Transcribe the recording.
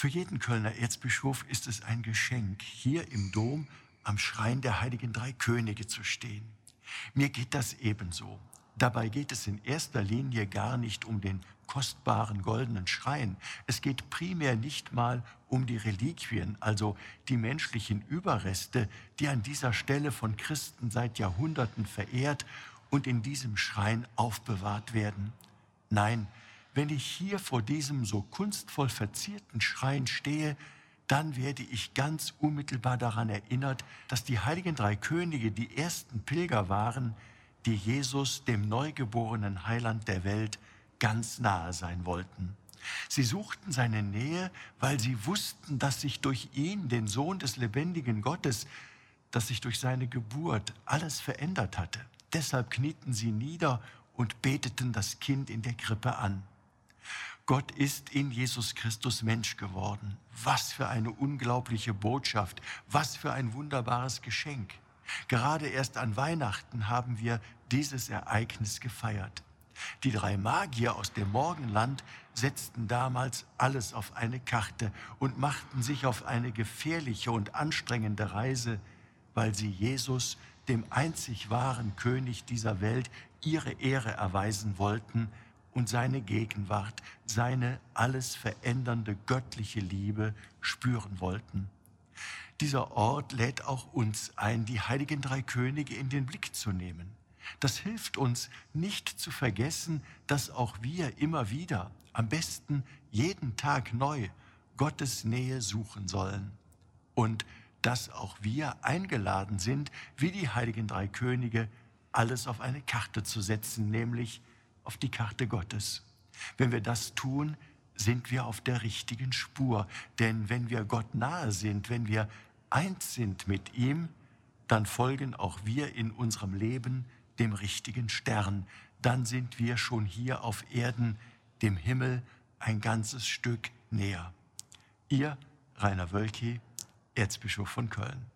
Für jeden Kölner Erzbischof ist es ein Geschenk, hier im Dom am Schrein der heiligen drei Könige zu stehen. Mir geht das ebenso. Dabei geht es in erster Linie gar nicht um den kostbaren goldenen Schrein. Es geht primär nicht mal um die Reliquien, also die menschlichen Überreste, die an dieser Stelle von Christen seit Jahrhunderten verehrt und in diesem Schrein aufbewahrt werden. Nein, wenn ich hier vor diesem so kunstvoll verzierten Schrein stehe, dann werde ich ganz unmittelbar daran erinnert, dass die heiligen drei Könige die ersten Pilger waren, die Jesus, dem neugeborenen Heiland der Welt, ganz nahe sein wollten. Sie suchten seine Nähe, weil sie wussten, dass sich durch ihn, den Sohn des lebendigen Gottes, dass sich durch seine Geburt alles verändert hatte. Deshalb knieten sie nieder und beteten das Kind in der Krippe an. Gott ist in Jesus Christus Mensch geworden. Was für eine unglaubliche Botschaft, was für ein wunderbares Geschenk. Gerade erst an Weihnachten haben wir dieses Ereignis gefeiert. Die drei Magier aus dem Morgenland setzten damals alles auf eine Karte und machten sich auf eine gefährliche und anstrengende Reise, weil sie Jesus, dem einzig wahren König dieser Welt, ihre Ehre erweisen wollten und seine Gegenwart, seine alles verändernde göttliche Liebe spüren wollten. Dieser Ort lädt auch uns ein, die heiligen drei Könige in den Blick zu nehmen. Das hilft uns nicht zu vergessen, dass auch wir immer wieder, am besten jeden Tag neu, Gottes Nähe suchen sollen. Und dass auch wir eingeladen sind, wie die heiligen drei Könige, alles auf eine Karte zu setzen, nämlich auf die Karte Gottes. Wenn wir das tun, sind wir auf der richtigen Spur. Denn wenn wir Gott nahe sind, wenn wir eins sind mit ihm, dann folgen auch wir in unserem Leben dem richtigen Stern. Dann sind wir schon hier auf Erden, dem Himmel, ein ganzes Stück näher. Ihr, Rainer Wölki, Erzbischof von Köln.